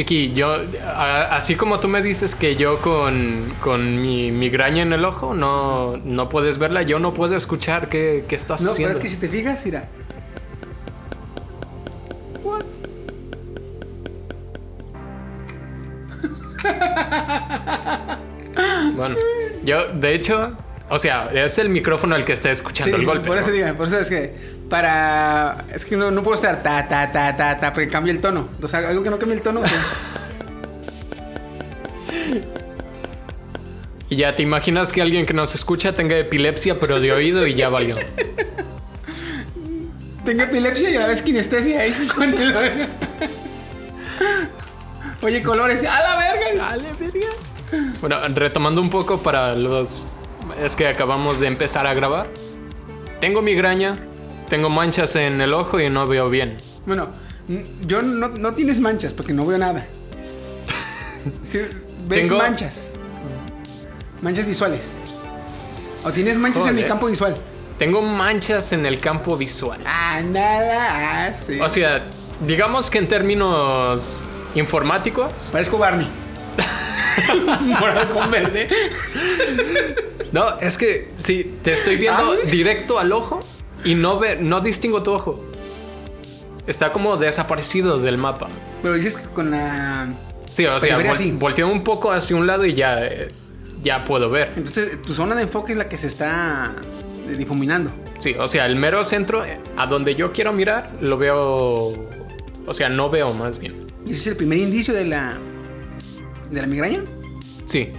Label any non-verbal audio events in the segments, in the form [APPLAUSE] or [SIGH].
Chiqui, yo, a- así como tú me dices que yo con, con mi migraña en el ojo no, no puedes verla, yo no puedo escuchar qué, qué estás No, pero haciendo. es que si te fijas, mira. [LAUGHS] Bueno, yo, de hecho, o sea, es el micrófono el que está escuchando Sí, el golpe. por eso ¿no? digo, por eso es que para es que no, no puedo estar ta ta ta ta ta porque cambia el tono. O sea, algo que no cambie el tono. [LAUGHS] Y ya te imaginas que alguien que nos escucha tenga epilepsia, pero de oído y ya valió. [LAUGHS] tengo epilepsia y a la vez kinestesia ahí [LAUGHS] con el Oye, colores, a la verga, a la verga. Bueno, retomando un poco para los... Es que acabamos de empezar a grabar. Tengo migraña, tengo manchas en el ojo y no veo bien. Bueno, yo no, no tienes manchas porque no veo nada. Sí, ves Tengo- manchas. Manchas visuales. O tienes manchas en el campo visual. Tengo manchas en el campo visual. Ah, nada. Ah, sí. O sea, digamos que en términos informáticos, Parezco Barney. [LAUGHS] Morado con verde. no, es que sí, te estoy viendo Ah, directo al ojo y no ve, no distingo tu ojo. Está como desaparecido del mapa. Pero dices que con la. Sí, o sea, vol- volteo un poco hacia un lado y ya, eh, ya puedo ver. Entonces, tu zona de enfoque es la que se está eh, difuminando. Sí, o sea, el mero centro, a donde yo quiero mirar, lo veo. O sea, no veo más bien. ¿Y ese es el primer indicio de la. de la migraña? Sí.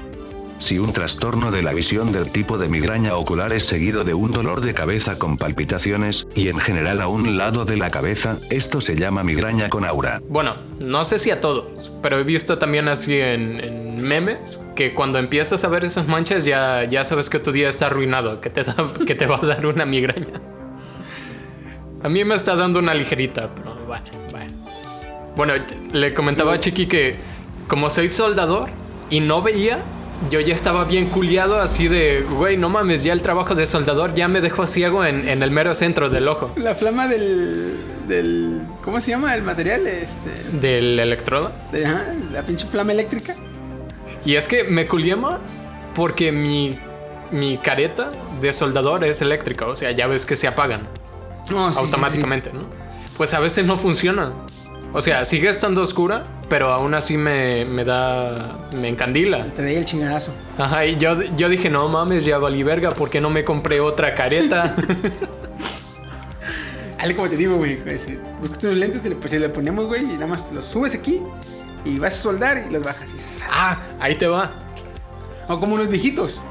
Si un trastorno de la visión del tipo de migraña ocular es seguido de un dolor de cabeza con palpitaciones, y en general a un lado de la cabeza, esto se llama migraña con aura. Bueno, no sé si a todos, pero he visto también así en, memes que cuando empiezas a ver esas manchas ya, ya sabes que tu día está arruinado, que te, [LAUGHS] que te va a dar una migraña. A mí me está dando una ligerita, pero bueno, bueno. Bueno, le comentaba a Chiqui que como soy soldador y no veía, yo ya estaba bien culiado así de, güey, no mames, ya el trabajo de soldador ya me dejó ciego en, en el mero centro del ojo. La flama del. del ¿Cómo se llama el material? Este. Del electrodo. de- ajá, la pinche flama eléctrica. Y es que me culié más porque mi, mi careta de soldador es eléctrica, o sea, ya ves que se apagan sí, sí, automáticamente, ¿no? Pues a veces no funciona. O sea, sigue estando oscura, pero aún así me, me da. me encandila. Te doy el chingadazo. Ajá, y yo, yo dije, no mames, ya valí verga, ¿por qué no me compré otra careta? [LAUGHS] Ale, como te digo, güey. ese, Búscate unos lentes, te le, pues, le ponemos, güey, y nada más te los subes aquí y vas a soldar y los bajas. Y ¡zas! ah, ahí te va. O como unos viejitos.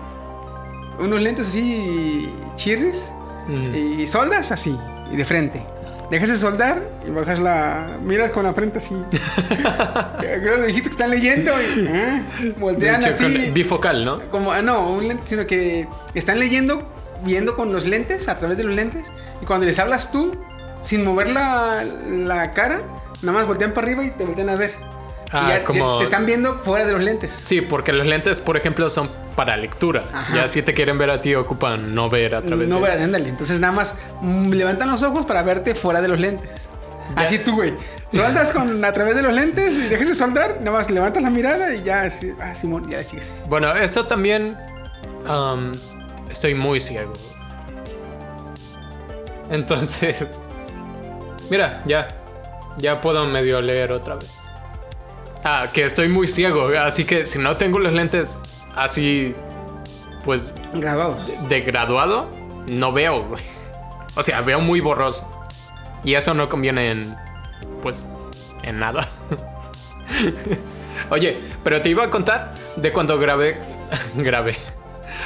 Unos lentes así chirres Mm. y soldas así y de frente. Dejas de soldar y bajas la. Miras con la frente así. [LAUGHS] Los viejitos que están leyendo y. ¿eh? Voltean hecho, así. bifocal, ¿no? Como, ah, no, un lente, sino que están leyendo, viendo con los lentes, a través de los lentes, y cuando les hablas tú, sin mover la, la cara, nada más voltean para arriba y te voltean a ver. Ah, y ya como- te, están viendo fuera de los lentes. Sí, porque los lentes, por ejemplo, son para lectura. Ajá. Ya si te quieren ver a ti, ocupan no ver a través No, de... verás, ándale. Entonces nada más mm, levantan los ojos para verte fuera de los lentes. Ya. Así tú, güey. Soldas con, a través de los lentes y dejas de soldar, nada más levantas la mirada y ya, así, ah, Simón, ya, chicas. Bueno, eso también. am, estoy muy ciego. Entonces. [LAUGHS] Mira, ya. Ya puedo medio leer otra vez. Ah, que estoy muy ciego. Así que si no tengo los lentes así. Pues Graduados. de graduado, no veo, güey. O sea, veo muy borroso. Y eso no conviene en. Pues. En nada. [LAUGHS] Oye, pero te iba a contar de cuando grabé. [LAUGHS] grabé.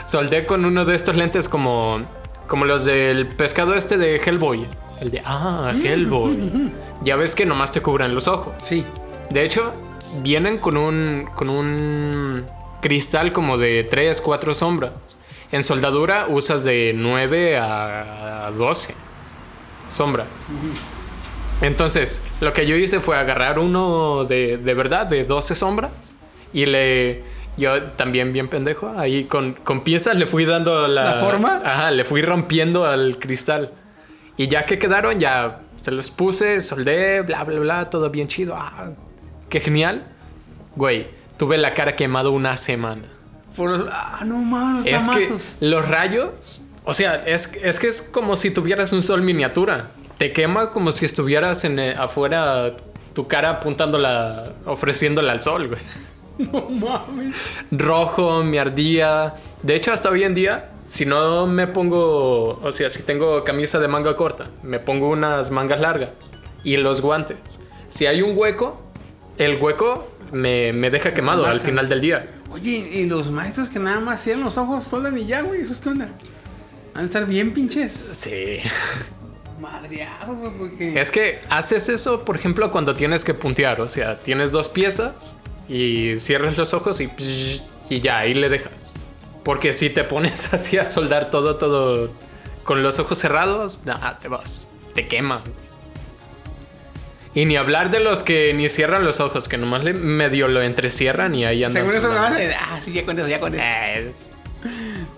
Soldé con uno de estos lentes como. Como los del pescado este de Hellboy. El de. Ah, Hellboy. [LAUGHS] Ya ves que nomás te cubren los ojos. Sí. De hecho, vienen con un, con un cristal como de 3, 4 sombras. En soldadura usas de 9 a 12 sombras. Entonces, lo que yo hice fue agarrar uno de, de verdad, de 12 sombras, y le, Yo también bien pendejo. Ahí con, con piezas le fui dando la... ¿La forma? Ajá, le fui rompiendo al cristal. Y ya que quedaron, ya se los puse, soldé, bla, bla, bla, todo bien chido. Ah, qué genial. Güey, tuve la cara quemado una semana. Por- ah, no mames, Es que los rayos, o sea, es, es que es como si tuvieras un sol miniatura. Te quema como si estuvieras en, eh, afuera, tu cara apuntándola, ofreciéndola al sol, güey. [LAUGHS] No mames. Rojo, me ardía. De hecho, hasta hoy en día, si no me pongo, o sea, si tengo camisa de manga corta, me pongo unas mangas largas y los guantes. Si hay un hueco, el hueco me, me deja quemado al final del día. Oye, y los maestros que nada más cierran los ojos, soldan y ya, güey. ¿Eso es qué onda? Van a estar bien pinches. Sí. Madreados, porque. Es que haces eso, por ejemplo, cuando tienes que puntear. O sea, tienes dos piezas y cierras los ojos y, y ya, ahí le dejas. Porque si te pones [LAUGHS] así a soldar todo, todo con los ojos cerrados, nah, te vas, te quema. Y ni hablar de los que ni cierran los ojos, que nomás le medio lo entrecierran y ahí andan. Según eso, nada soldando. más. de, Ah, sí, ya con eso, ya con eso. [LAUGHS]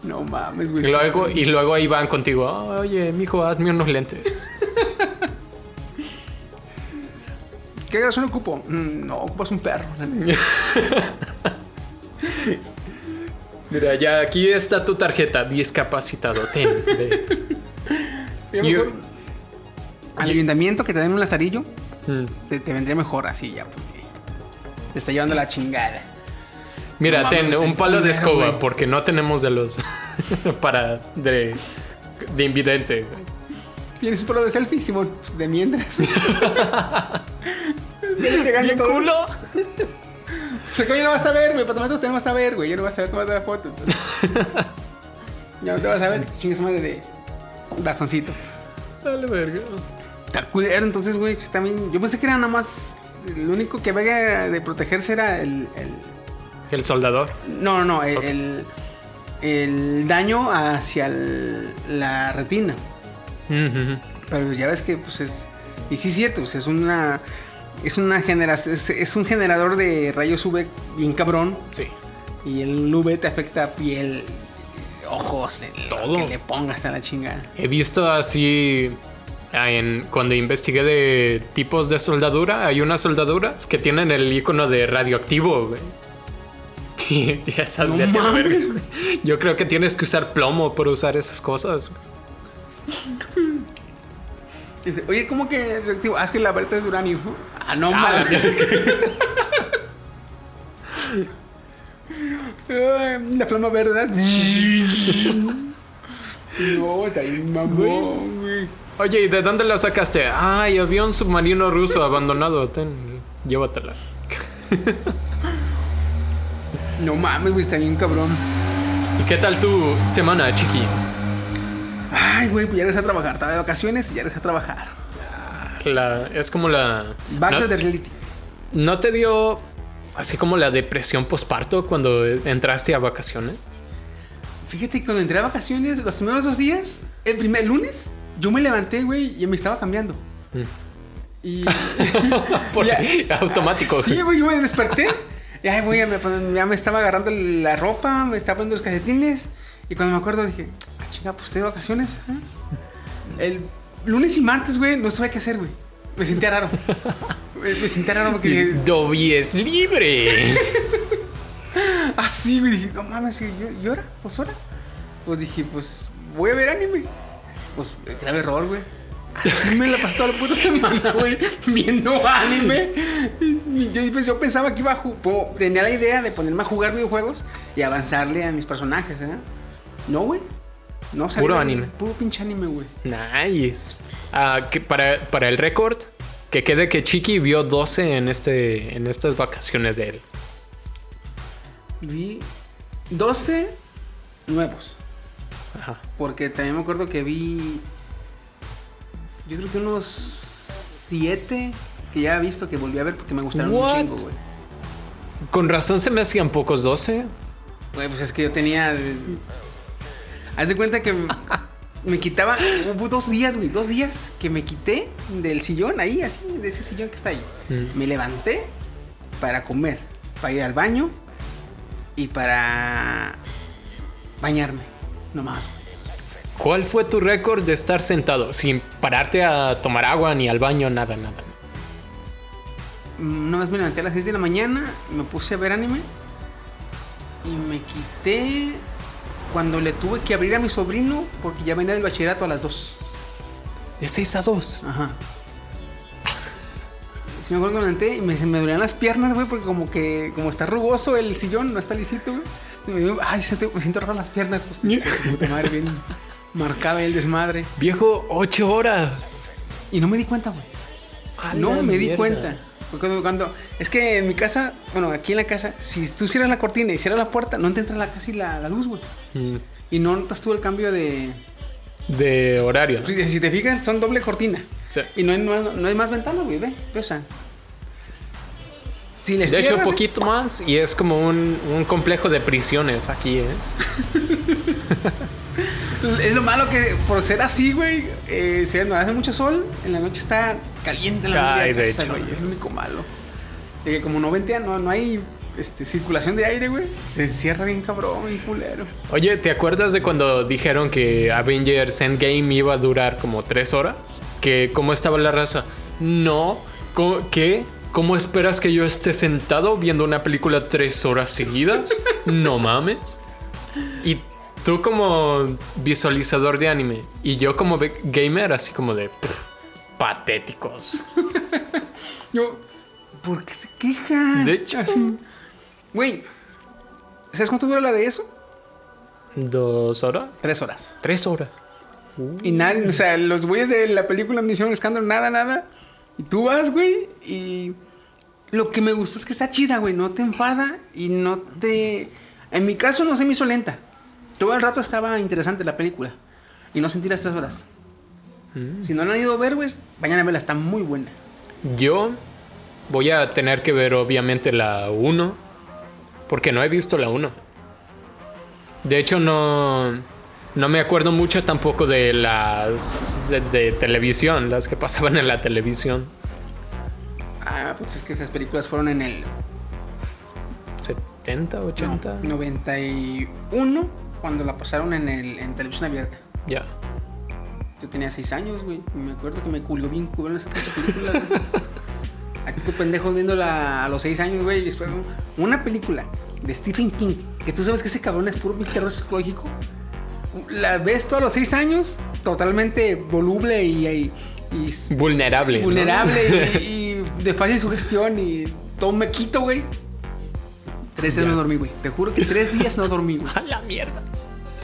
No mames, güey. y, luego, y luego ahí van contigo. Oye, mijo, hazme unos lentes. [LAUGHS] ¿Qué grabación ocupo? Mm, no, ocupas un perro. [LAUGHS] Mira, ya aquí está tu tarjeta, discapacitado. Ten, ve. Yo Al ayuntamiento que te den un lazarillo, Mm. te, te vendría mejor así ya, porque te está llevando la chingada. Mira, No ten un palo de escoba, porque no tenemos de los [LAUGHS] para de, de invidente. ¿Tienes un palo de selfie, Simón? De mientras. [LAUGHS] ¡Mi todo. culo! O sea, que ya no vas a ver, güey. Para tomarte te no vas a ver, güey. Ya no vas a ver tomarte la foto. [LAUGHS] ya no te vas a ver. Chingues madre de bastoncito. Dale, verga. Culero, entonces, güey. También. Yo pensé que era nada más. Lo único que había de protegerse era el. el- El soldador. no, no, el, el, el daño hacia el- la retina. Pero ya ves que, pues es. Y sí, es cierto, pues, es una. Es una generación. Es, es un generador de rayos UV bien cabrón. Sí. Y el UV te afecta piel, ojos, el- Todo. que le pongas a la chingada. He visto así en, cuando investigué de tipos de soldadura, hay unas soldaduras que tienen el icono de radioactivo, güey. [LAUGHS] Y y esas, No vete a la mames. verga, güey. Yo creo que tienes que usar plomo para usar esas cosas. güey. Oye, ¿cómo que reactivo? Ah, es que la varita es de uranio. Ah, no Ah, [LAUGHS] La flama verde. [LAUGHS] no, está ahí mamón. Oye, ¿y de dónde la sacaste? Ay, había un submarino ruso abandonado. Ten, llévatela. [LAUGHS] No mames, güey, está bien cabrón. ¿Y qué tal tu semana, chiqui? Ay, güey, pues ya regresé a trabajar. Estaba de vacaciones y ya regresé a trabajar. La, es como la... Back ¿no, to the reality. ¿No te dio así como la depresión posparto cuando entraste a vacaciones? Fíjate que cuando entré a vacaciones, los primeros dos días, el primer lunes, yo me levanté, güey, y me estaba cambiando. Y. [LAUGHS] [LAUGHS] Por Ya. automático. Sí, güey, yo me desperté. Y ay, güey, ya me, ya me estaba agarrando la ropa, me estaba poniendo los calcetines. Y cuando me acuerdo dije, ah, chinga, pues estoy de vacaciones. ¿eh?". El lunes y martes, güey, no sabía qué hacer, güey. Me sentía raro. Me, me sentía raro porque dije, Dobby es libre. [LAUGHS] ah, sí, güey. Dije, no mames, ¿y, y ahora? ¿Pues ahora? Pues dije, pues voy a ver anime. Pues grave error, güey. Así me la pasé toda la puta semana, [LAUGHS] güey, viendo anime. Y yo, pues, yo pensaba que iba a jugar. Tenía la idea de ponerme a jugar videojuegos y avanzarle a mis personajes, ¿eh? No, güey. No, salí Puro anime. Puro pinche anime, güey. Nice. Ah, que para, para el récord, que quede que Chiqui vio 12 en, este, en estas vacaciones de él. Vi 12 nuevos. Ajá. Porque también me acuerdo que vi. Yo creo que unos 7 que ya he visto que volví a ver porque me gustaron What? un chingo, güey. Con razón se me hacían pocos 12. Güey, pues es que yo tenía. Haz de cuenta que me, [LAUGHS] me quitaba. Hubo dos días, güey, dos días que me quité del sillón ahí, así, de ese sillón que está ahí. Mm. Me levanté para comer, para ir al baño, y para bañarme. No más, güey. ¿Cuál fue tu récord de estar sentado sin pararte a tomar agua ni al baño, nada, nada? Una vez me levanté a las 6 de la mañana me puse a ver anime. Y me quité cuando le tuve que abrir a mi sobrino porque ya venía del bachillerato a las 2. De 6 a 2. Ajá. Si me acuerdo que me levanté y me, me dolían las piernas, güey, porque como que como está rugoso el sillón, no está lisito, güey. Ay, se te- me siento raras las piernas. Pues, pues, puta madre, bien marcada el desmadre. Viejo, 8 horas. Y no me di cuenta, güey. No me di cuenta. Porque cuando, cuando- es que en mi casa, bueno, aquí en la casa, si tú cierras la cortina y cierras la puerta, no te entra la, casi la, la luz, güey. Mm, Y no notas tú el cambio de... De horario. Si, si te fijas, son doble cortina. Sí. Y no hay más, no hay más ventanas, güey, ve, o sea. Si le De hecho, un poquito más y es como un, un complejo de prisiones aquí, ¿eh? Es lo malo que por ser así, güey, eh, si no hace mucho sol, en la noche está caliente la Ay, de casa, hecho. güey. Es lo único malo. Que como no ventea, no, no hay este, circulación de aire, güey. Se encierra bien cabrón, bien culero. Oye, ¿te acuerdas de cuando dijeron que Avengers Endgame iba a durar como 3 horas? Que cómo estaba la raza. No, ¿cómo- ¿qué? ¿Cómo esperas que yo esté sentado viendo una película 3 horas seguidas? No mames. Y tú como visualizador de anime y yo como gamer así como de pff, patéticos. Yo, ¿por qué se quejan? De hecho. Güey, ¿sabes cuánto dura la de eso? ¿Dos horas? Tres horas. ¿Tres horas? Y nadie, o sea, los güeyes de la película no hicieron escándalo, nada, nada. Y tú vas, güey, y lo que me gustó es que está chida, güey, no te enfada y no te... En mi caso no se me hizo lenta. Todo el rato estaba interesante la película y no sentí las tres horas. Si no la han ido a ver, güey, vayan a verla, está muy buena. Yo voy a tener que ver obviamente la 1 porque no he visto la 1. De hecho no no me acuerdo mucho tampoco de las de, de televisión, las que [LAUGHS] pasaban en la televisión. Pues es que esas películas fueron en el 70, 80. no, 91, cuando la pasaron en, el, en televisión abierta. Ya. Yo tenía 6 años, güey. Me acuerdo que me culió bien cubriendo esa película, güey. [LAUGHS] Aquí tu pendejo viéndola a los 6 años, güey. Y después una película de Stephen King, que tú sabes que ese cabrón es puro terror psicológico. La ves todos los 6 años, totalmente voluble y, y, y Vulnerable. ¿no? vulnerable y, y de fácil sugestión y todo me quito, güey. Tres días Ya. no dormí, güey. Te juro que tres días no dormí, güey. [LAUGHS] A la mierda.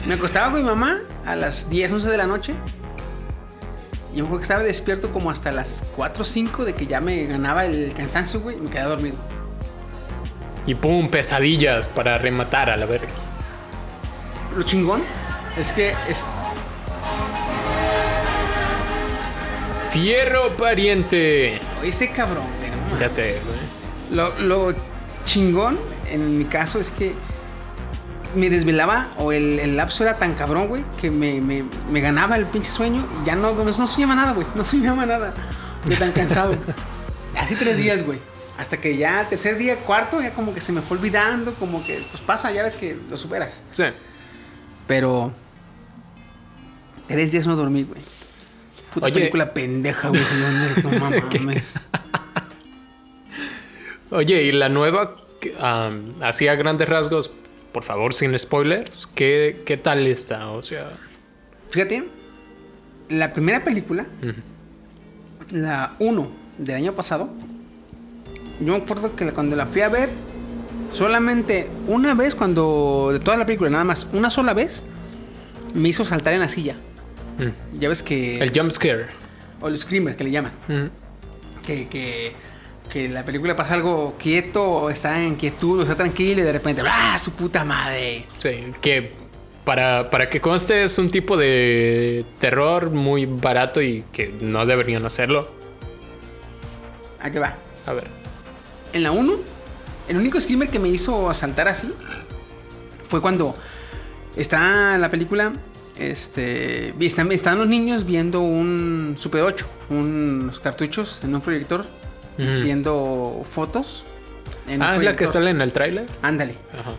Me acostaba con mi mamá a las 10, 11 de la noche. Y yo acuerdo que estaba despierto como hasta las 4 o 5 de que ya me ganaba el cansancio, güey. Y me quedaba dormido. Y pum, pesadillas para rematar a la verga. Lo chingón es que es, Fierro pariente. ese cabrón, güey. no. Ya sé, güey. Lo, lo chingón en mi caso es que me desvelaba o el, el lapso era tan cabrón, güey, que me, me- me ganaba el pinche sueño y ya no, no, no soñaba nada, güey. No soñaba nada de tan cansado. [LAUGHS] Así tres días, güey. Hasta que ya tercer día, cuarto, ya como que se me fue olvidando, como que pues pasa, ya ves que lo superas. Sí. Pero tres días no dormí, güey. Puta Oye. película pendeja, güey. No [LAUGHS] mames. Oye, y la nueva, um, así a grandes rasgos, por favor, sin spoilers, ¿qué, qué tal está? O sea, Fíjate, la primera película, la 1 del año pasado, yo me acuerdo que cuando la fui a ver, solamente una vez, cuando de toda la película, nada más, una sola vez, me hizo saltar en la silla. Mm, Ya ves que. el jump scare. O el screamer, que le llaman. Mm, Que, que, que la película pasa algo quieto, o está en quietud, o está tranquilo, y de repente, ¡ah, su puta madre! Sí, que para, para que conste es un tipo de terror muy barato y que no deberían hacerlo. Ahí te va. A ver. En la 1, el único screamer que me hizo saltar así fue cuando está la película. Este. Están, están los niños viendo un Super 8, unos cartuchos en un proyector, viendo fotos. en Ah, es la que sale en el tráiler. Ándale. Ajá.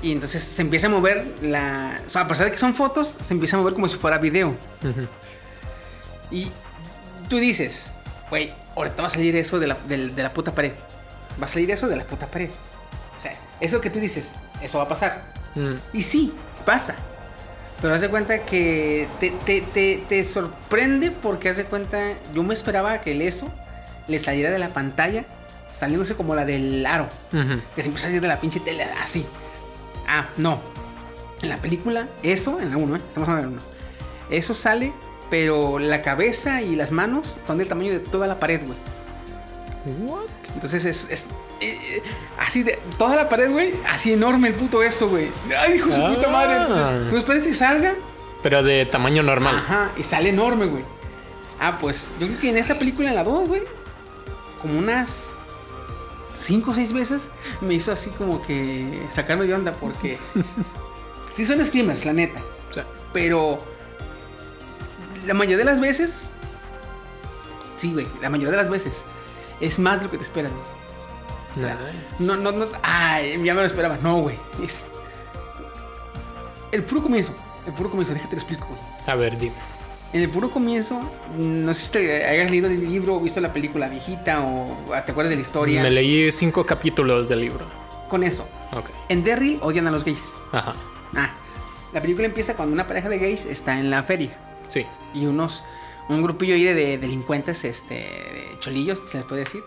Y entonces se empieza a mover la. O sea, a pesar de que son fotos, se empieza a mover como si fuera video. Y tú dices, güey, ahorita va a salir eso de la, de la puta pared. Va a salir eso de la puta pared. O sea, eso que tú dices, eso va a pasar. Y sí, pasa. Pero haz de cuenta que te, te, te, te sorprende porque haz de cuenta, yo me esperaba que el eso le saliera de la pantalla, saliéndose como la del aro, Ujú. que se empieza a salir de la pinche tele así. Ah, no. En la película, eso, en la 1, ¿eh? estamos hablando de la 1. Eso sale, pero la cabeza y las manos son del tamaño de toda la pared, güey. Entonces es, es, eh, eh, así de toda la pared, güey, así enorme el puto eso, güey. Ay, hijo de su puta madre. Entonces, tú esperas que salga, Pero de tamaño normal. ajá, y sale enorme, güey. Ah, pues yo creo que en esta película, en la 2, güey, como unas 5 o 6 veces me hizo así como que sacarme de onda porque [LAUGHS] sí son screamers, la neta. O sea, Pero la mayoría de las veces, sí, güey, la mayoría de las veces es más de lo que te esperas, güey. O sea, nice. No, no, no. Ay, ya me lo esperaba. No, güey. Es. El puro comienzo. El puro comienzo. Déjate lo explico, güey. A ver, dime. En el puro comienzo, no sé si te hayas leído el libro o visto la película viejita o te acuerdas de la historia. Me leí cinco capítulos del libro. Con eso. Ok. En Derry odian a los gays. Ajá. Ah, la película empieza cuando una pareja de gays está en la feria Sí. y unos un grupillo ahí de, de delincuentes, este, de cholillos, se les puede decir,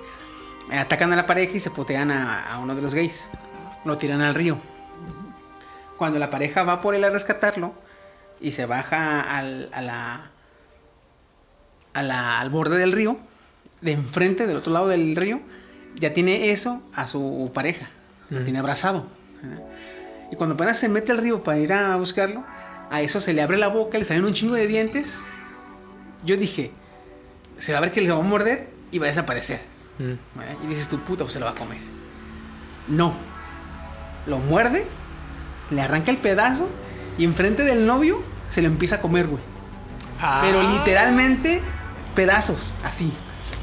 atacan a la pareja y se putean a, a uno de los gays. Lo tiran al río. Cuando la pareja va por él a rescatarlo y se baja al, a la, a la- al borde del río, de enfrente, del otro lado del río, ya tiene eso a su pareja. Lo tiene abrazado. Y cuando apenas se mete al río para ir a buscarlo, a eso se le abre la boca, le salen un chingo de dientes. Yo dije, se va a ver que le va a morder y va a desaparecer. Mm. ¿eh? Y dices, tu puta, pues se lo va a comer. No. Lo muerde, le arranca el pedazo y enfrente del novio se lo empieza a comer, güey. Pero Ah. literalmente pedazos, así.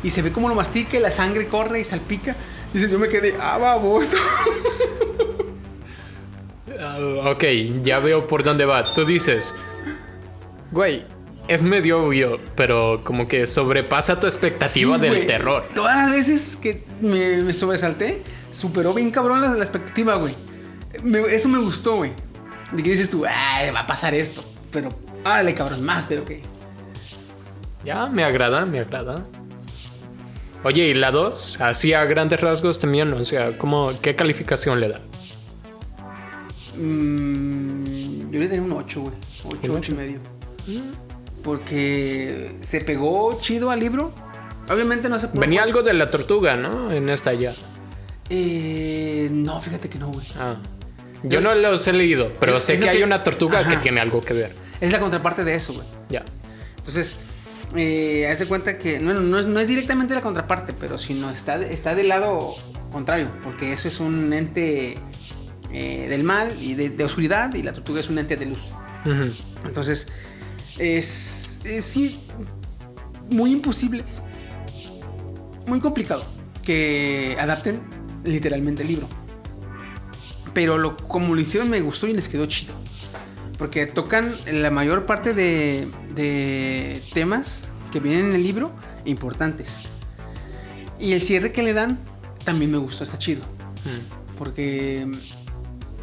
Y se ve como lo mastica y la sangre corre y salpica. Dices, yo me quedé, ah, baboso. [LAUGHS] Ah, ok, ya veo por dónde va. Tú dices, güey, es medio obvio, pero como que sobrepasa tu expectativa Sí, del terror. Todas las veces que me, me sobresalté, superó bien cabrón la, la expectativa, güey. Eso me gustó, güey. De que dices tú, ay, va a pasar esto. Pero, árale, cabrón, más de lo que. Ya, me agrada, me agrada. Oye, ¿y la 2? Así a grandes rasgos también, o sea, ¿cómo, ¿qué calificación le das? Mm, yo le daría un 8, güey. 8, ¿Un 8 y medio. Porque se pegó chido al libro. Obviamente no se puede. Venía algo de la tortuga, ¿no? En esta ya. Eh, no, fíjate que no, güey. Ah. Yo no los he leído, pero Es- sé es que hay una tortuga que tiene algo que ver. Es la contraparte de eso, güey. Ya. Entonces, eh, haz de cuenta que no, no es, no es directamente la contraparte, pero sino está, está del lado contrario, porque eso es un ente eh, del mal y de, de oscuridad y la tortuga es un ente de luz. Entonces, es, es sí, muy imposible, muy complicado que adapten literalmente el libro. Pero lo, como lo hicieron me gustó y les quedó chido. Porque tocan la mayor parte de, de temas que vienen en el libro importantes. Y el cierre que le dan también me gustó, está chido. Mm. Porque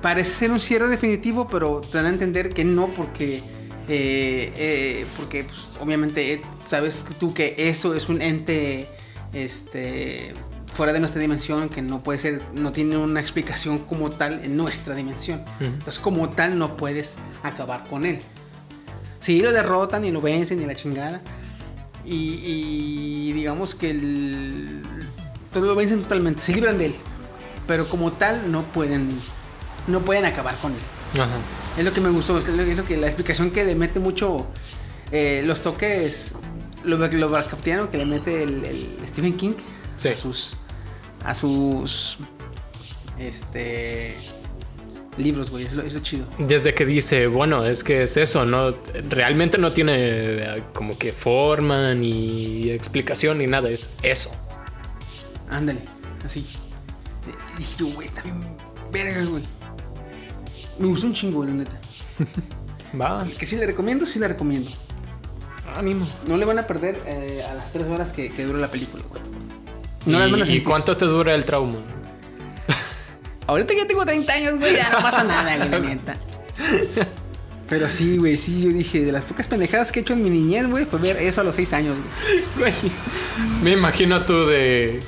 parece ser un cierre definitivo, pero te dan a entender que no, porque, eh, eh, porque pues, obviamente sabes tú que eso es un ente este, fuera de nuestra dimensión, que no puede ser, no tiene una explicación como tal en nuestra dimensión. Entonces, como tal, no puedes acabar con él. Sí, lo derrotan y lo vencen y la chingada. Y, y digamos que el, todo lo vencen totalmente, se libran de él. Pero como tal, no pueden, no pueden acabar con él. Ajá. Es lo que me gustó, es lo, es lo que la explicación que le mete mucho eh, los toques, lo, lo Lovecraftiano que le mete el, el Stephen King Sí. a sus, a sus, este, libros, güey, es lo, es lo chido. Desde que dice, bueno, es que es eso, no, realmente no tiene eh, como que forma ni explicación ni nada, es eso. Ándale, así. Dije yo, güey, está bien verga, güey. Me gustó un chingo, la neta. [LAUGHS] Va, Que sí le recomiendo, sí le recomiendo. ánimo. No le van a perder eh, a las tres horas que, que dura la película, güey. No las van a ¿Y, ¿Y cuánto te dura el trauma? [LAUGHS] Ahorita ya tengo 30 años, güey, ya no pasa nada, güey, la neta. [LAUGHS] Pero sí, güey, sí, yo dije, de las pocas pendejadas que he hecho en mi niñez, güey, fue ver eso a los 6 años, güey. Güey, Me imagino tú de,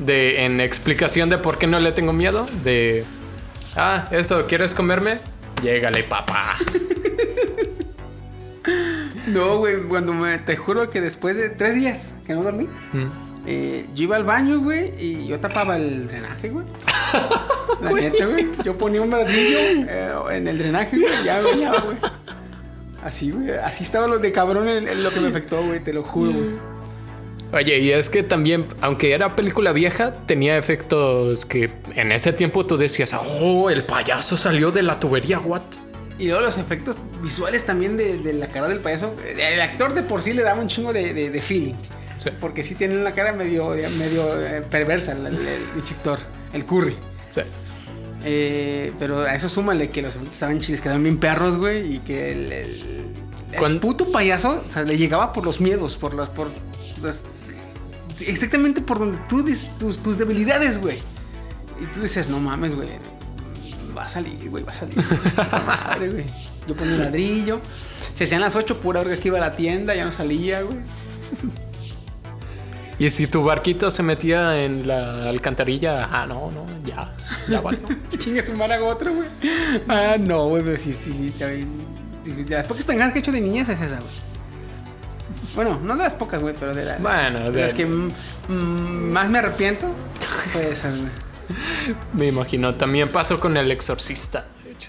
de. En explicación de por qué no le tengo miedo. De. Ah, eso, ¿quieres comerme? Llégale, papá. [LAUGHS] No, güey, cuando me, te juro que después de tres días que no dormí, Mm. eh, yo iba al baño, güey, y yo tapaba el drenaje, güey. [LAUGHS] La neta, güey. Yo ponía un ladrillo eh, en el drenaje, güey, y ya, güey, güey. Así, güey, así estaba lo de cabrón en, en lo que me afectó, güey, te lo juro, güey. Oye, y es que también, aunque era película vieja, tenía efectos que en ese tiempo tú decías, oh, el payaso salió de la tubería, what? Y luego los efectos visuales también de, de la cara del payaso. El actor de por sí le daba un chingo de, de- de feeling. Sí. Porque sí tiene una cara medio, medio eh, perversa el, el, el pinche actor, el curry. Sí. Eh, pero a eso súmale que los efectos estaban chiles, quedaban bien perros, güey. Y que el, el, puto payaso, o sea, le llegaba por los miedos, por las. Por, las- exactamente por donde tú dis- tus, tus debilidades, güey. Y tú dices, no mames, güey. Va a salir, güey, va a salir. [LAUGHS] Madre, güey. Yo ponía un ladrillo. Se hacían las 8, pura hora que iba a la tienda, ya no salía, güey. Y si tu barquito se metía en la alcantarilla, ah, no, no, ya, ya valió. [LAUGHS] Que chingue su haga otro, güey. Ah, no, güey, pero sí, sí, sí, bien. De las pocas pendejadas que he hecho de niñez es esa, güey. Bueno, no de las pocas, güey, pero de, la- Bueno, de de- las que mm, más me arrepiento fue esas, güey. Me imagino. También pasó con el exorcista, de hecho.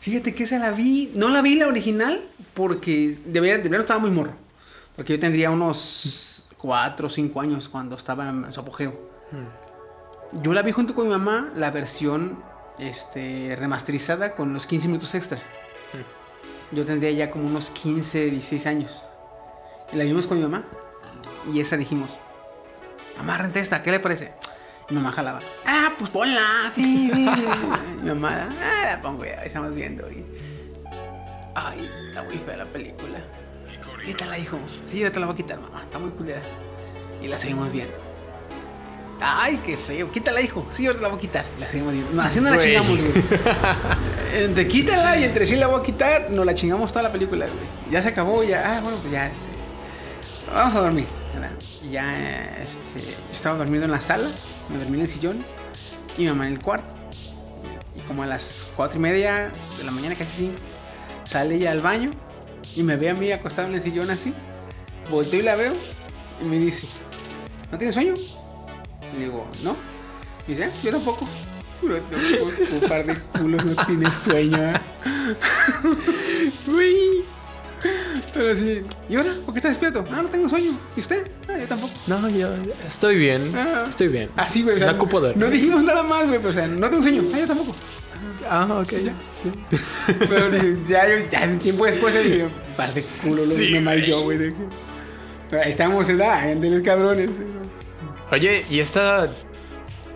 Fíjate que esa la vi, no la vi la original porque de verdad, de verdad estaba muy morro. Porque yo tendría unos 4 o 5 años cuando estaba en su apogeo. Yo la vi junto con mi mamá, la versión este, remasterizada con los 15 minutos extra. Yo tendría ya como unos 15, 16 años. Y la vimos con mi mamá. Y esa dijimos, mamá, renta esta, ¿qué le parece? Y mi mamá jalaba, ah, pues ponla, sí, sí. Mi mamá, ah, la pongo ya, estamos viendo. Y... Ay, está muy fea la película. Quítala, hijo. Sí, yo te la voy a quitar, mamá, está muy culera. Y la seguimos viendo. Ay, qué feo. Quítala, hijo. Sí, ahorita la voy a quitar. La seguimos viendo. No, así no la Güey. chingamos, güey. [LAUGHS] Entre quítala y entre sí la voy a quitar, nos la chingamos toda la película, güey. Ya se acabó, ya. Ah, bueno, pues ya, este. Vamos a dormir. ya, este. Estaba dormido en la sala, me dormí en el sillón y mi mamá en el cuarto. Y como a las cuatro y media de la mañana, casi cinco, sale ella al baño y me ve a mí acostado en el sillón así. Volteo y la veo y me dice: ¿No tienes sueño? Le digo, ¿no? Y dice, "Ah, yo tampoco. [LAUGHS] Un par de culos no tienes sueño, ¿eh? [LAUGHS] Sí, ¿y ahora? ¿Por qué estás despierto? Ah, no tengo sueño. ¿Y usted? Ah, yo tampoco. No, yo estoy bien, Ah. estoy bien. Así, güey. o sea, No ocupo de- no dijimos nada más, güey. pero, O sea, no tengo sueño. Ah, yo tampoco. Ah, ok, ya. Sí. Pero ya, ya tiempo después eh, dije, par de Sí, mamá y yo, güey. dije. Pero Ahí estamos en edad, ¿eh? de los cabrones. Oye, y esta.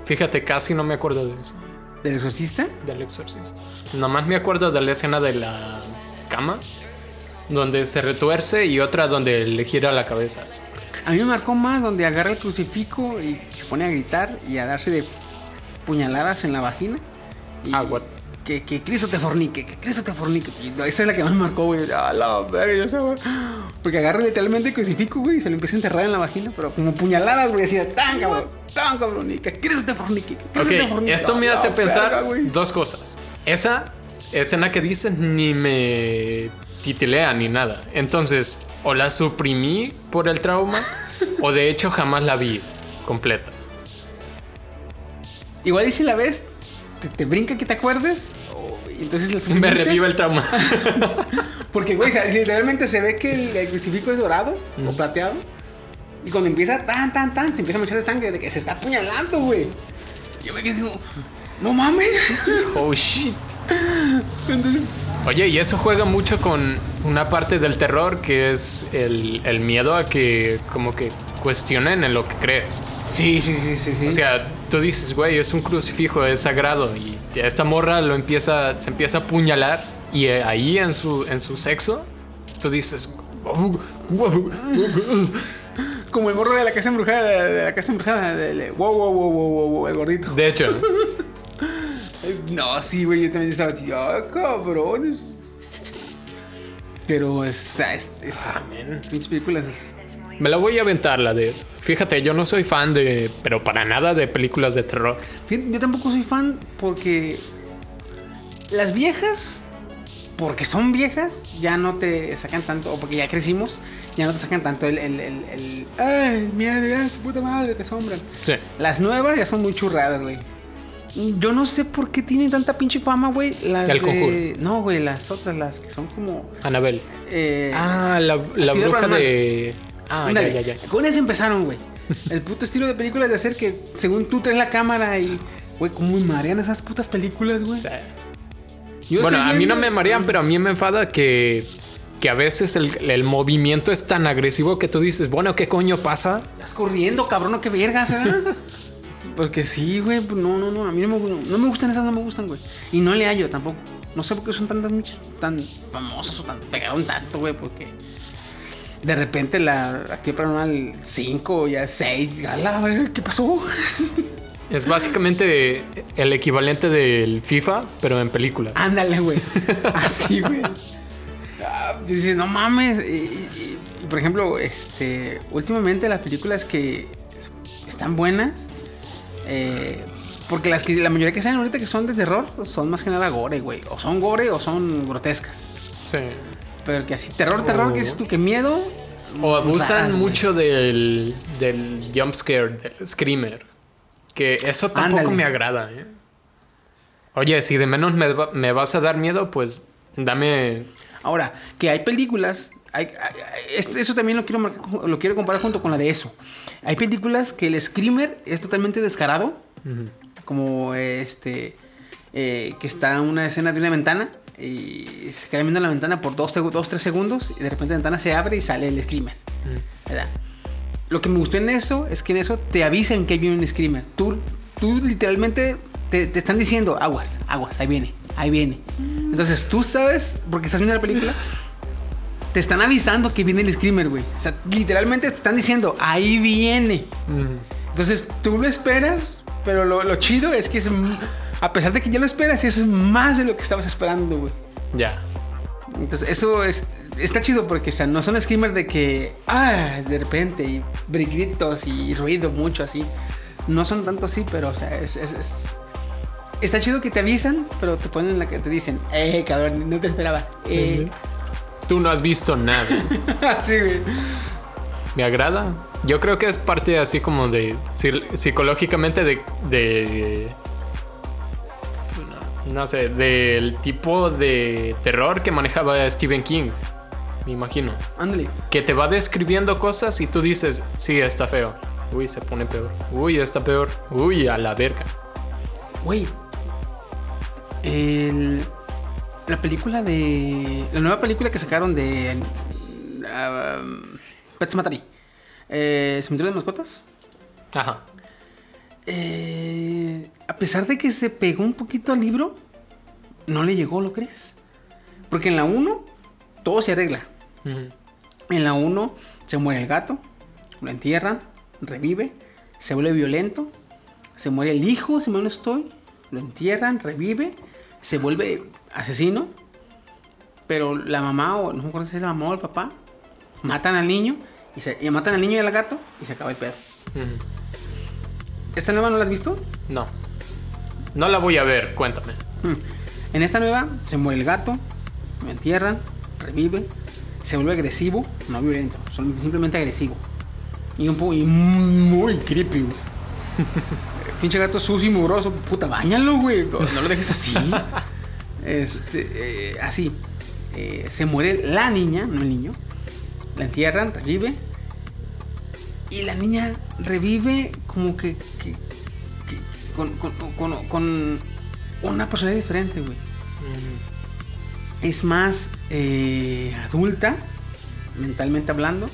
Fíjate, casi no me acuerdo de eso. ¿Del exorcista? Del exorcista. Nomás me acuerdo de la escena de la cama. Donde se retuerce y otra donde le gira la cabeza. A mí me marcó más donde agarra el crucifijo y se pone a gritar y a darse de puñaladas en la vagina. Y Ah, what? Que, que Cristo te fornique, que Cristo te fornique. Y esa es la que más me marcó, güey. A la verga, yo. Porque agarra literalmente el crucifijo, güey, y se lo empieza a enterrar en la vagina, pero como puñaladas, güey, así de tan cabrón, tan cabrón. Y que Cristo te fornique, que Cristo te Ok, fornique. esto me A la hace pensar verga, dos cosas. Esa escena que dices ni me titilea ni nada. Entonces, o la suprimí por el trauma, o de hecho jamás la vi completa. Igual y si la ves, te, te brinca que te acuerdes. entonces la Me revive el trauma. [LAUGHS] Porque, güey, literalmente se ve que el, el crucifijo es dorado o plateado. Y cuando empieza tan, tan, tan, se empieza a manchar de sangre de que se está apuñalando, güey. Yo me quedé no mames. oh shit. Entonces, Oye, y eso juega mucho con una parte del terror que es el, el miedo a que como que cuestionen en lo que crees. Sí, sí, sí, sí, sí. O sea, tú dices, güey, es un crucifijo, es sagrado. Y esta morra lo empieza, se empieza a apuñalar. Y eh, ahí en su, en su sexo, tú dices, "Oh, wow". Como el morro de la casa embrujada, de la casa embrujada, wow, wow, wow, wow, wow, wow, el gordito. de hecho, [LAUGHS] No, sí, güey, yo también estaba así, ah, cabrones. Pero está, es, es, Amén. pinches películas es- me la voy a aventar la de eso. Fíjate, yo no soy fan de, pero para nada de películas de terror. Fíjate, Yo tampoco soy fan porque las viejas, porque son viejas, ya no te sacan tanto, o porque ya crecimos, ya no te sacan tanto el, el, el, el ay, mira, su puta madre, te asombran. Sí. Las nuevas ya son muy churradas, güey. Yo no sé por qué tienen tanta pinche fama, güey. Las El de-. No, güey, las otras, las que son como... Anabel. eh, Ah, la, la bruja de. Ah, ya, ya, ya. Con eso empezaron, güey. [LAUGHS] El puto estilo de películas de hacer que según tú traes la cámara y, güey, cómo me marean esas putas películas, güey. Yo bueno, a mí no me marean, pero a mí me enfada que, que a veces el, el movimiento es tan agresivo que tú dices, bueno, ¿qué coño pasa? Estás corriendo, cabrón, qué vergas, ¿eh? [LAUGHS] Porque sí, güey, pues no, no, no, a mí no me, no me gustan esas, no me gustan, güey. Y no le hallo tampoco. No sé por qué son tantas, tan famosas o tan pegaron tanto, güey, porque de repente la actividad paranormal 5, ya 6, a la verga, ¿qué pasó? [LAUGHS] Es básicamente el equivalente del FIFA, pero en película. Ándale, güey. [LAUGHS] Así, güey. Ah, Dices, no mames. Y, y- y, por ejemplo, este, últimamente las películas que están buenas, eh, porque las que la mayoría que salen ahorita que son de terror son más que nada gore, güey. O son gore o son grotescas. Sí. Pero que así, terror, terror, que dices tú, que miedo. O abusan raras, güey. mucho del, del jump scare, del screamer. Que eso tampoco Ándale. me agrada, ¿eh? Oye, si de menos me vas a dar miedo, pues dame. Ahora, que hay películas. Hay- hay- eso también lo quiero, marcar- lo quiero comparar junto con la de eso. Hay películas que el screamer es totalmente descarado. Como este. eh, que está una escena de una ventana. Y se queda viendo la ventana por 2 dos, dos, tres segundos. Y de repente la ventana se abre y sale el screamer. ¿verdad? Lo que me gustó en eso es que en eso te avisan que viene un screamer. Tú, tú literalmente te, te están diciendo, aguas, aguas, ahí viene, ahí viene. Entonces tú sabes, porque estás viendo la película, te están avisando que viene el screamer, güey. O sea, literalmente te están diciendo, ahí viene. Entonces tú lo esperas, pero lo, lo chido es que es, a pesar de que ya lo esperas, es más de lo que estabas esperando, güey. Ya. Entonces, eso es, está chido porque, o sea, no son screamers de que, ah, de repente, y gritos y ruido mucho así. No son tanto así, pero, o sea, es, es- es- está chido que te avisan, pero te ponen la que te dicen, eh, cabrón, no te esperabas. Eh. Tú no has visto nada. [LAUGHS] Sí, güey. Me agrada. Yo creo que es parte así como de psi- psicológicamente de, de no, no sé, del tipo de terror que manejaba Stephen King. Me imagino. Ándale. Que te va describiendo cosas y tú dices, sí, está feo. Uy, se pone peor. Uy, está peor. Uy, a la verga. Güey. El- la película de. La nueva película que sacaron de. um, Pet Sematary. Eh, ¿Cementerio de mascotas? Ajá. Eh, a pesar de que se pegó un poquito al libro, no le llegó, ¿lo crees? Porque en la 1 todo se arregla. En la 1 se muere el gato, lo entierran, revive, se vuelve violento, se muere el hijo, si mal no estoy, lo entierran, revive, se vuelve asesino, pero la mamá, o no me acuerdo si es la mamá o el papá, matan al niño, y, se, y matan al niño y al gato, y se acaba el pedo. ¿Esta nueva no la has visto? No. No la voy a ver, cuéntame. Hmm. En esta nueva se muere el gato, lo entierran, revive, se vuelve agresivo, no violento, son- simplemente agresivo. Y un poco y muy creepy, güey. [LAUGHS] Pinche gato sucio y mugroso, puta, bañalo, güey. No lo dejes así. [LAUGHS] Este, eh, así. Eh, se muere la niña, no el niño. La entierran, revive. Y la niña revive como que, que- que- con, con- con- con una personalidad diferente, güey. Es más eh, adulta, mentalmente hablando.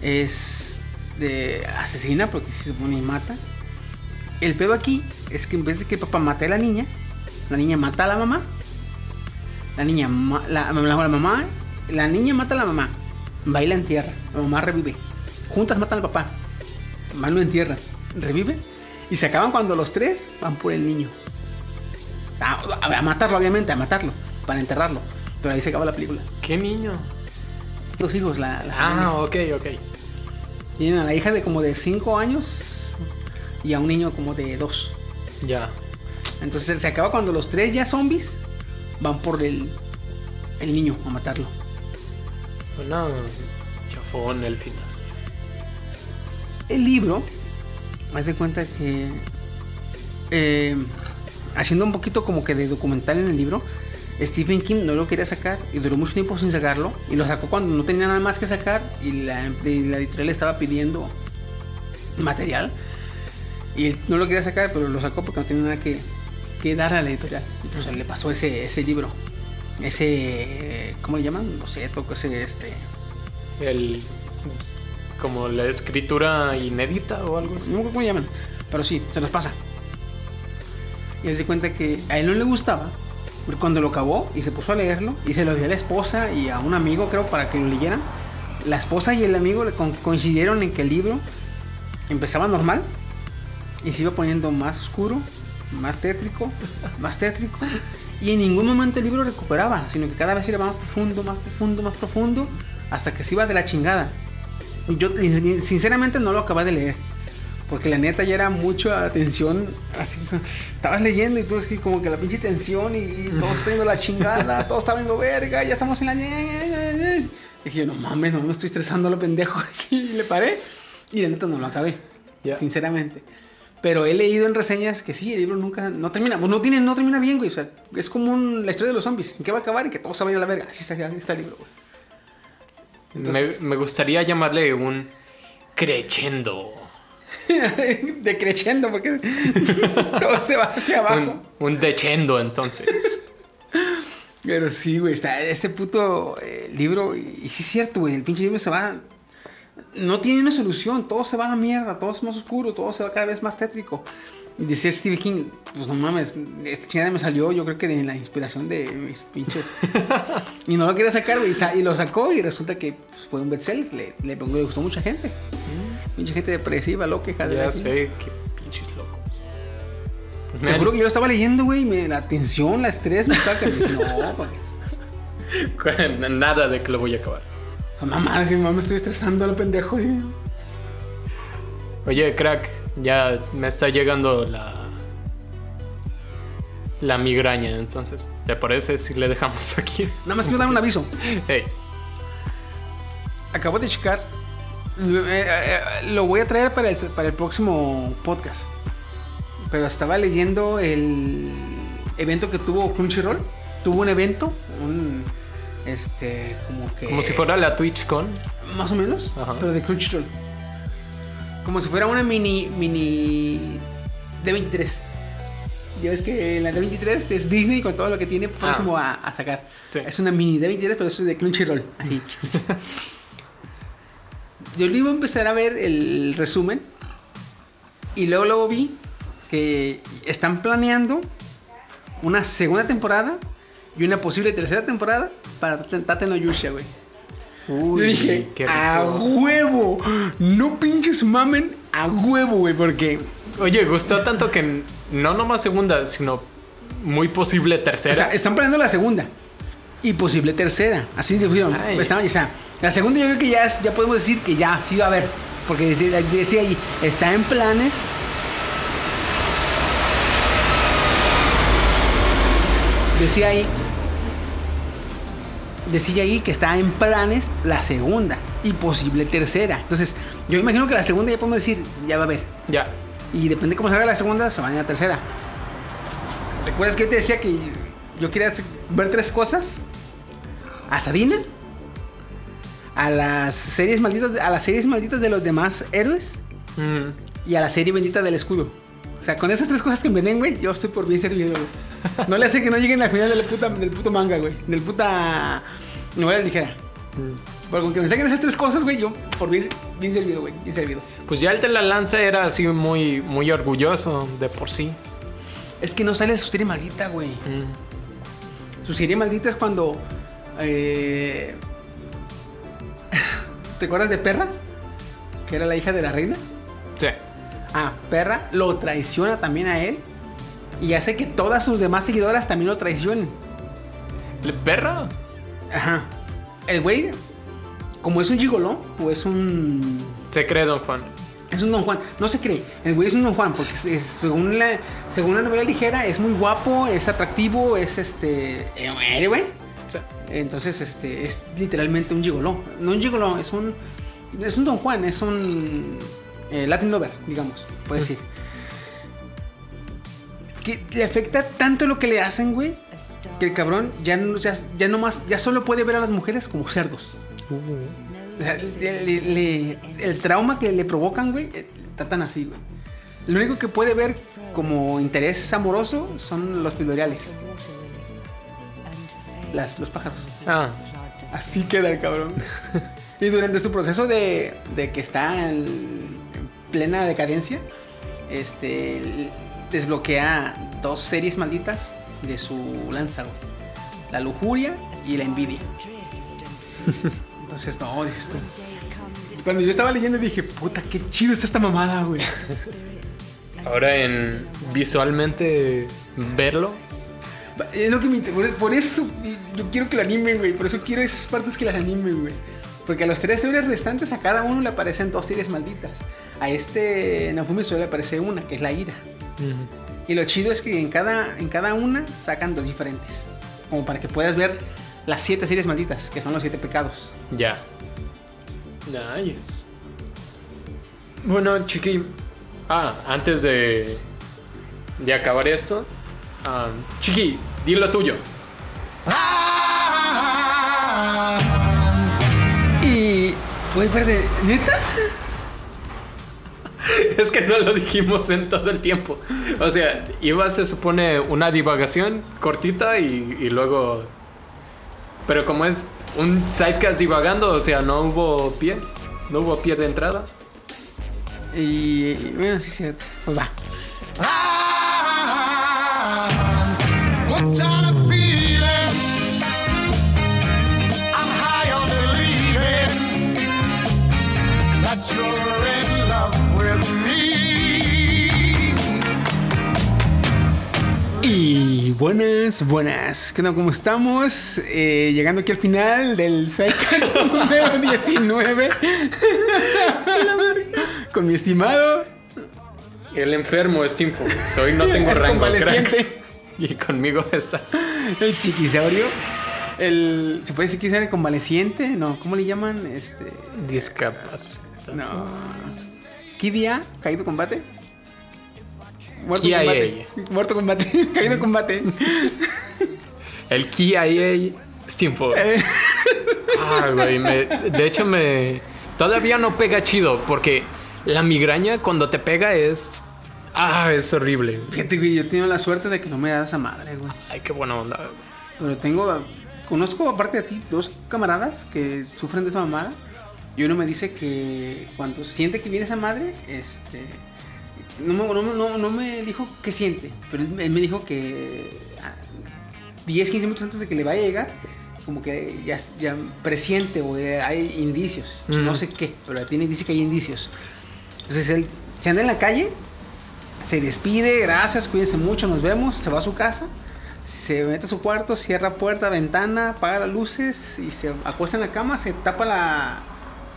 Es de asesina, porque si se pone y mata. El pedo aquí es que en vez de que el papá mate a la niña, la niña mata a la mamá. La niña, la, la- la mamá, la niña mata a la mamá. Baila en tierra. La mamá revive. Juntas matan al papá. Mamá lo entierra. Revive. Y se acaban cuando los tres van por el niño. A, a- a matarlo, obviamente, a matarlo. Para enterrarlo. Pero ahí se acaba la película. ¿Qué niño? Los hijos, la, la Ah, ok, ok. Tienen a la hija de como de 5 años y a un niño como de 2. Ya. Entonces se acaba cuando los tres ya zombies van por el, el niño a matarlo. Suena chafón el final. El libro, haz de cuenta que eh, haciendo un poquito como que de documental en el libro, Stephen King no lo quería sacar y duró mucho tiempo sin sacarlo y lo sacó cuando no tenía nada más que sacar y la, y la editorial le estaba pidiendo material y él no lo quería sacar pero lo sacó porque no tenía nada que, que dar a la editorial y pues le pasó ese, ese libro ese ¿cómo le llaman? no sé toco ese este El. Como la escritura inédita o algo así. no cómo le llaman pero sí se los pasa y él se cuenta que a él no le gustaba cuando lo acabó y se puso a leerlo y se lo dio a la esposa y a un amigo creo para que lo leyeran la esposa y el amigo coincidieron en que el libro empezaba normal y se iba poniendo más oscuro, más tétrico, más tétrico. Y en ningún momento el libro recuperaba, sino que cada vez iba más profundo, más profundo, más profundo, hasta que se iba de la chingada. Yo sinceramente no lo acabé de leer, porque la neta ya era mucha tensión, así, estabas leyendo y tú es que como que la pinche tensión y, y todo está yendo la chingada, todo está viendo verga, ya estamos en la... Y dije yo, no mames, no me estoy estresando a lo pendejo, [LAUGHS] y le paré, y la neta no lo acabé, sinceramente. Pero he leído en reseñas que sí, el libro nunca, no termina, pues no, tiene, no termina bien, güey. O sea, es como un- la historia de los zombies. ¿En qué va a acabar? Y que todo se a la verga. Así está, está el libro, güey. Entonces- Me, me gustaría llamarle un crescendo. [LAUGHS] Decreciendo, porque [LAUGHS] todo se va hacia abajo. Un, un decendo, entonces. Pero sí, güey, está ese puto eh, libro. Y, y sí es cierto, güey. El pinche libro se va. No tiene una solución. Todo se va a la mierda. Todo es más oscuro. Todo se va cada vez más tétrico. Y decía Stephen King, pues no mames, esta chingada me salió, yo creo que de la inspiración de mis pinches. [LAUGHS] y no lo quería sacar, güey. Y, lo sacó y resulta que pues, fue un bestseller. Le, le, le gustó mucha gente. Pinche gente depresiva, loca, hija de Ya la sé, qué pinches locos. Te juro que yo lo estaba leyendo, güey, y la tensión, la estrés me estaba cayendo. [LAUGHS] No. [LAUGHS] Nada de que lo voy a acabar. Mamá, si mamá me estoy estresando a lo pendejo. Oye, crack, ya me está llegando la. La migraña, entonces, ¿te parece si le dejamos [LAUGHS] aquí? Nada más quiero dar un aviso. Hey, Acabo de checar. Eh, eh, eh, Lo voy a traer para el, para el próximo podcast. Pero estaba leyendo el evento que tuvo Crunchyroll. Tuvo un evento. Este, como que. como si fuera la TwitchCon. Más o menos, Ajá. pero de Crunchyroll. Como si fuera una mini. mini. D23. Ya ves que la D23 es Disney con todo lo que tiene próximo a, a sacar. Sí. Es una mini D23, pero eso es de Crunchyroll. Así. [LAUGHS] Yo le iba a empezar a ver el resumen. Y luego, luego vi que están planeando una segunda temporada y una posible tercera temporada para Tate no Yusha, güey. Uy, Yo dije, qué a huevo. No pinches mamen a huevo, güey, porque. Oye, gustó tanto que no nomás segunda, sino muy posible O tercera. sea, están planeando la segunda. Y posible tercera. Así dijeron. Estaban- o sea, la segunda yo creo que ya, ya podemos decir que ya, sí va a haber. Porque decía, decía ahí, está en planes. Decía ahí. Decía ahí que está en planes la segunda y posible tercera. Entonces, yo imagino que la segunda ya podemos decir, ya va a haber. ya. Y depende cómo salga la segunda, se va a ir a la tercera. ¿Recuerdas que yo te decía que yo quería ver tres cosas? A Sadina, a las series malditas, a las series malditas de los demás héroes Mm, y a la serie bendita del escudo. O sea, con esas tres cosas que me den, güey, yo estoy por bien servido, güey. No le hace que no lleguen al final del, puta, del puto manga, güey. Del puta novela ligera. mm. Porque con que me saquen esas tres cosas, güey, yo por bien, bien servido, güey, bien servido. Pues ya el de la lanza era así muy, muy orgulloso de por sí. Es que no sale su serie maldita, güey. Mm. Su serie maldita es cuando. eh, [LAUGHS] ¿Te acuerdas de Perra? Que era la hija de la reina. Sí. Ah, Perra lo traiciona también a él. Y hace que todas sus demás seguidoras también lo traicionen. ¿Le perra? Ajá. El güey, como es un gigoló, o es un. Se cree Don Juan. Es un Don Juan. No se cree. El güey es un Don Juan, porque es- es- según, la, según la novela ligera, es muy guapo, es atractivo, es este. eh, muere, güey. Sí. Entonces, este, es literalmente un gigoló. No un gigoló, es un. Es un Don Juan, es un. eh, Latin lover, digamos, puedes decir. Que le afecta tanto lo que le hacen, güey, que el cabrón ya, no- ya, ya no más, ya solo puede ver a las mujeres como cerdos. Le- le- le- el trauma que le provocan, güey, eh, está tan así, güey. Lo único que puede ver como interés amoroso son los filoriales, las, los pájaros. Ah, Así queda el cabrón. y durante su proceso de, de que está en, en plena decadencia, este desbloquea dos series malditas de su lanza, güey. La lujuria y la envidia. Entonces, no, dices tú. Cuando yo estaba leyendo dije, puta, qué chido está esta mamada, güey. ahora en visualmente verlo. Es lo que me inter- por, eso yo quiero que lo animen, güey. Por eso quiero esas partes que las animen, güey. Porque a los tres series restantes, a cada uno le aparecen dos series malditas. A este Naofumi solo le aparece una, que es la ira. Y lo chido es que en cada, en cada una sacan dos diferentes. Como para que puedas ver las siete series malditas, que son los siete pecados. Ya. Nice. Bueno, chiqui. Ah, antes de. de acabar esto. ah, chiqui, di lo tuyo. Y. Güey, espérate, ¿neta? [LAUGHS] Es que no lo dijimos en todo el tiempo. O sea, iba, se supone, una divagación cortita y, y luego. Pero como es un sidecast divagando, o sea, no hubo pie. No hubo pie de entrada. Y. bueno, sí, sí. Pues va. What buenas, buenas. ¿Qué tal? ¿Cómo estamos? Eh, llegando aquí al final del Psycast [LAUGHS] número 19. Con mi estimado. El enfermo es Focus. Hoy no tengo El rango. convaleciente. cracks. Y conmigo está. El chiquisaurio. El. ¿Se puede decir que es el convaleciente? No, ¿cómo le llaman? Este. Discapaz. No. Kidia, caído combate. Muerto KIA. combate. Muerto combate. [LAUGHS] caído combate. El KIA Steam Focus. Ah, güey. me- de hecho, me. Todavía no pega chido porque la migraña cuando te pega es. Ah, es horrible. Fíjate, güey, yo he tenido la suerte de que no me da esa madre, güey. Ay, qué buena onda. Pero tengo, conozco aparte de ti, dos camaradas que sufren de esa mamada. Y uno me dice que cuando siente que viene esa madre, este... No me, no, me- no- no me dijo qué siente, pero él, él me dijo que ah, 10, 15 minutos antes de que le vaya a llegar, como que ya, ya presiente o eh, hay indicios. Mm. No sé qué, pero tiene, dice que hay indicios. Entonces él se anda en la calle, se despide, gracias, cuídense mucho, nos vemos, se va a su casa, se mete a su cuarto, cierra puerta, ventana, apaga las luces y se acuesta en la cama, se tapa la,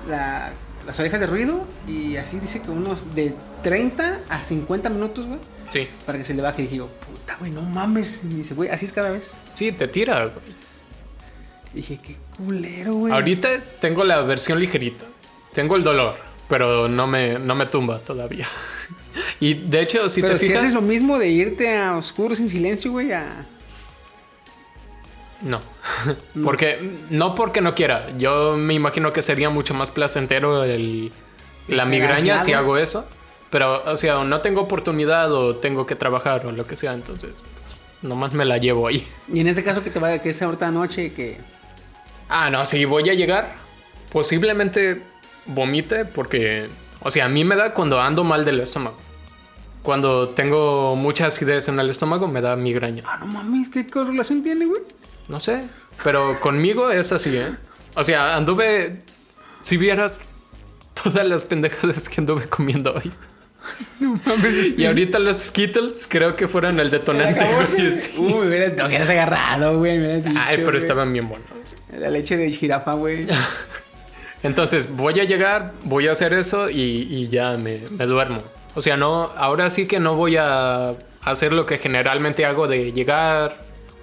la- las orejas de ruido y así dice que unos de 30 a 50 minutos, güey, Sí. para que se le baje. Y digo, puta, güey, no mames. Y dice, güey, así es cada vez. Sí, te tira. güey. dije, qué culero, güey. Ahorita tengo la versión ligerita. Tengo el dolor, pero no me, no me tumba todavía. [LAUGHS] Y de hecho, si Pero te si fijas. haces lo mismo de irte a oscuros sin silencio, güey, a... [LAUGHS] No. porque no porque no quiera. Yo me imagino que sería mucho más placentero el, la migraña si hago eso. Pero, o sea, no tengo oportunidad o tengo que trabajar o lo que sea. Entonces, nomás me la llevo ahí. Y en este caso que te va que es ahorita anoche, que... Ah, no, si voy a llegar, posiblemente vomite porque, o sea, a mí me da cuando ando mal del estómago. Cuando tengo mucha acidez en el estómago me da migraña. Ah, no mames, ¿qué correlación tiene, güey? No sé, pero conmigo es así, ¿eh? O sea, anduve, si vieras todas las pendejadas que anduve comiendo hoy. [LAUGHS] No mames, Y ahorita los Skittles creo que fueron el detonante. güey, [LAUGHS] sí. Uy, me hubieras, me hubieras agarrado, güey. me hubieras dicho, Ay, pero güey. estaban bien buenos. La leche de jirafa, güey. [LAUGHS] Entonces voy a llegar, voy a hacer eso y, y ya me, me duermo. O sea, no, ahora sí que no voy a hacer lo que generalmente hago de llegar,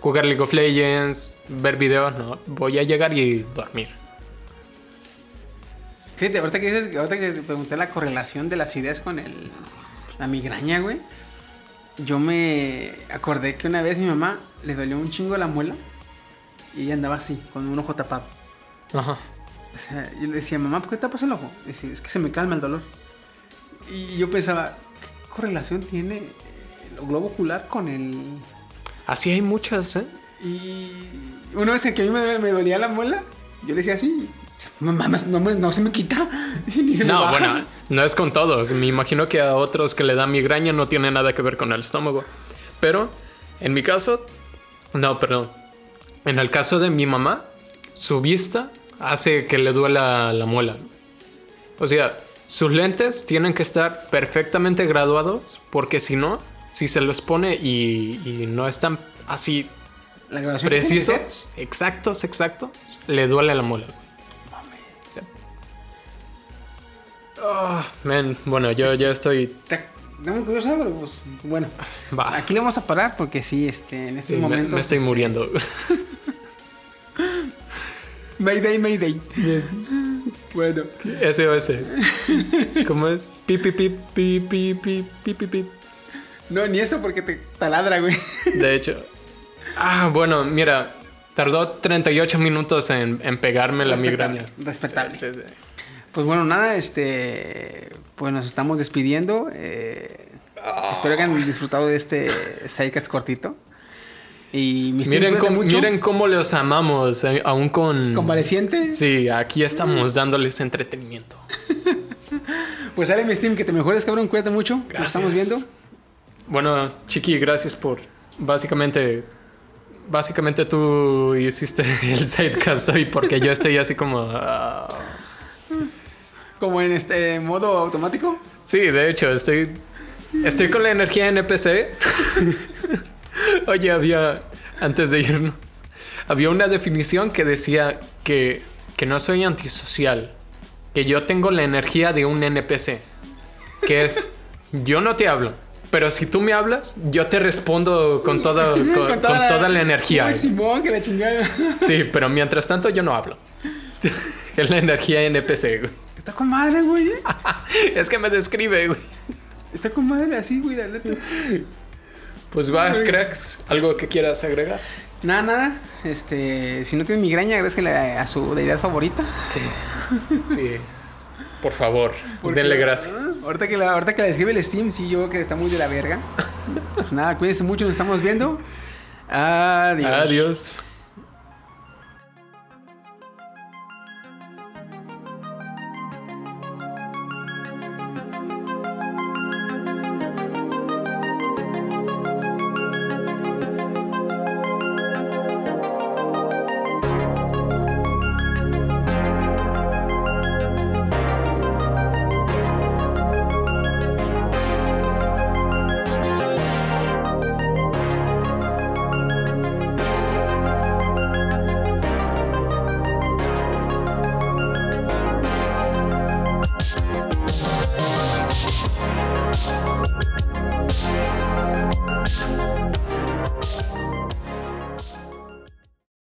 jugar League of Legends, ver videos, no. Voy a llegar y dormir. Fíjate, ahorita que dices, ahorita que te pregunté la correlación de la acidez con el, la migraña, güey. Yo me acordé que una vez mi mamá le dolió un chingo la muela y ella andaba así, con un ojo tapado. Ajá. O sea, yo le decía, mamá, ¿por qué tapas el ojo? Dice, es que se me calma el dolor. Y yo pensaba, ¿qué correlación tiene el globo ocular con el... Así hay muchas, ¿eh? Y una vez que a mí me, me dolía la muela, yo le decía así, no, me- no se me quita. [LAUGHS] Ni se me No, baja". bueno, no es con todos. Me imagino que a otros que le da migraña no tiene nada que ver con el estómago. Pero en mi caso, no, perdón. En el caso de mi mamá, su vista hace que le duela la muela. O sea, sus lentes tienen que estar perfectamente graduados porque si no, si se los pone y, y no están así la grabación precisos, exactos, exactos, le duele la mula. Sí. Ah, oh, man. Bueno, yo, yo estoy. No me curiosa, pero pues bueno. Va. Aquí le vamos a parar porque sí, este, en este momento. Me, estoy este, muriendo. [LAUGHS] mayday, Mayday. Bueno. SOS. ¿Cómo es? Pip, pip. No, ni eso porque te taladra, güey. De hecho. Ah, bueno, mira. Tardó 38 minutos en, en pegarme la migraña. respetable. Sí, sí, sí. Pues bueno, nada, este. Pues nos estamos despidiendo. eh, Espero que hayan disfrutado de este sidecast cortito. Y mis Miren, cómo, miren cómo los amamos, eh, aún con... Convaleciente. Sí, aquí estamos dándoles entretenimiento. [LAUGHS] Pues sale mi Steam, que te mejores, cabrón. Cuídate mucho. Nos estamos viendo. Bueno, Chiqui, gracias por básicamente. Básicamente tú hiciste [LAUGHS] el sidecast hoy porque yo estoy así como. ah. Como en este modo automático. Sí, de hecho, estoy. Estoy con la energía NPC. Oye, había. Antes de irnos. Había una definición que decía que, que no soy antisocial. Que yo tengo la energía de un NPC. Que es. Yo no te hablo. Pero si tú me hablas, yo te respondo con, toda, [LAUGHS] con, con toda, la, energía. Uy, Simón, que la chingada. Sí, pero mientras tanto yo no hablo. [LAUGHS] Es la energía NPC, güey. Está con madre, güey. ¿eh? [LAUGHS] Es que me describe, güey. Está con madre así, güey, la neta. Pues va, cracks. ¿Algo que quieras agregar? Nada, nada. Este, si no tiene migraña, agradezcanle a su deidad favorita. Sí. Sí. Por favor, Porque, denle gracias. ah, Ahorita que, la, ahorita que la escribe el Steam, sí, yo creo que está muy de la verga. [LAUGHS] Pues nada, cuídense mucho, nos estamos viendo. Adiós. Adiós.